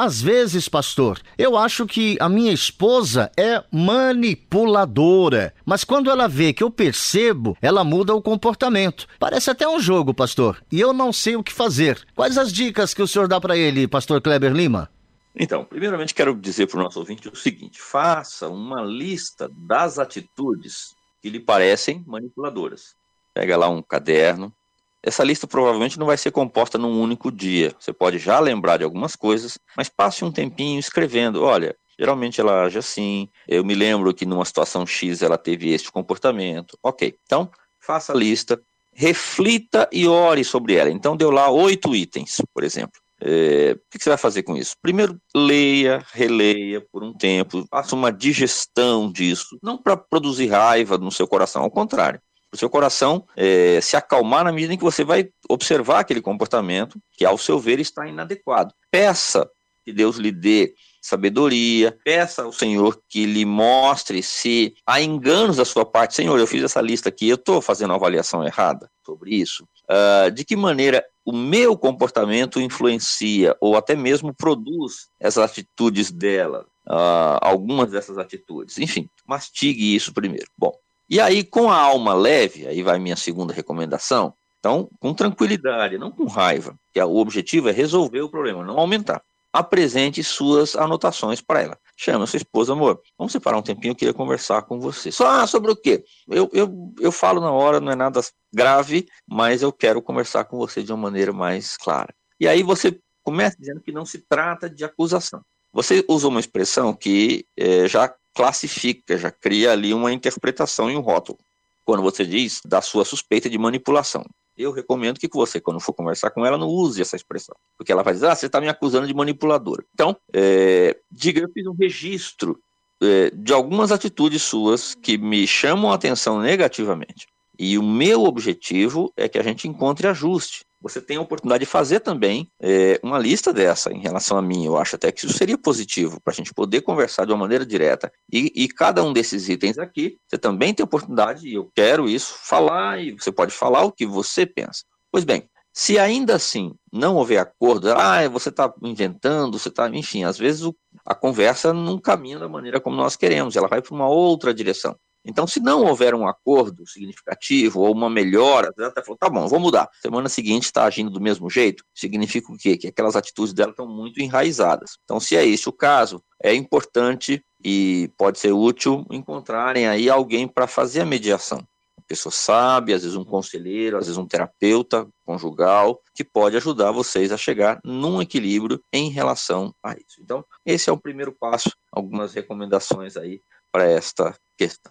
às vezes, pastor, eu acho que a minha esposa é manipuladora, mas quando ela vê que eu percebo, ela muda o comportamento. Parece até um jogo, pastor, e eu não sei o que fazer. Quais as dicas que o senhor dá para ele, pastor Kleber Lima? Então, primeiramente quero dizer para o nosso ouvinte o seguinte: faça uma lista das atitudes que lhe parecem manipuladoras. Pega lá um caderno, essa lista provavelmente não vai ser composta num único dia. Você pode já lembrar de algumas coisas, mas passe um tempinho escrevendo. Olha, geralmente ela age assim. Eu me lembro que numa situação X ela teve este comportamento. Ok, então faça a lista, reflita e ore sobre ela. Então deu lá oito itens, por exemplo. É, o que você vai fazer com isso? Primeiro, leia, releia por um tempo, faça uma digestão disso, não para produzir raiva no seu coração, ao contrário o seu coração é, se acalmar na medida em que você vai observar aquele comportamento que, ao seu ver, está inadequado. Peça que Deus lhe dê sabedoria, peça ao Senhor que lhe mostre se há enganos da sua parte. Senhor, eu fiz essa lista aqui, eu estou fazendo uma avaliação errada sobre isso. Uh, de que maneira o meu comportamento influencia ou até mesmo produz essas atitudes dela, uh, algumas dessas atitudes. Enfim, mastigue isso primeiro. Bom, e aí, com a alma leve, aí vai minha segunda recomendação. Então, com tranquilidade, não com raiva, que o objetivo é resolver o problema, não aumentar. Apresente suas anotações para ela. Chama sua esposa, amor, vamos separar um tempinho, eu queria conversar com você. Só ah, sobre o quê? Eu, eu, eu falo na hora, não é nada grave, mas eu quero conversar com você de uma maneira mais clara. E aí você começa dizendo que não se trata de acusação. Você usa uma expressão que é, já classifica, já cria ali uma interpretação e um rótulo. Quando você diz da sua suspeita de manipulação. Eu recomendo que você, quando for conversar com ela, não use essa expressão. Porque ela vai dizer, ah, você está me acusando de manipuladora. Então, é, diga, eu fiz um registro é, de algumas atitudes suas que me chamam a atenção negativamente. E o meu objetivo é que a gente encontre ajuste você tem a oportunidade de fazer também é, uma lista dessa em relação a mim. Eu acho até que isso seria positivo para a gente poder conversar de uma maneira direta. E, e, cada um desses itens aqui, você também tem a oportunidade, e eu quero isso, falar, e você pode falar o que você pensa. Pois bem, se ainda assim não houver acordo, ah, você está inventando, você está. Enfim, às vezes o, a conversa não caminha da maneira como nós queremos, ela vai para uma outra direção. Então, se não houver um acordo significativo ou uma melhora, ela até falou, tá bom, vou mudar. Semana seguinte está agindo do mesmo jeito, significa o quê? Que aquelas atitudes dela estão muito enraizadas. Então, se é esse o caso, é importante e pode ser útil encontrarem aí alguém para fazer a mediação. Uma pessoa sabe, às vezes um conselheiro, às vezes um terapeuta conjugal, que pode ajudar vocês a chegar num equilíbrio em relação a isso. Então, esse é o primeiro passo, algumas recomendações aí para esta questão.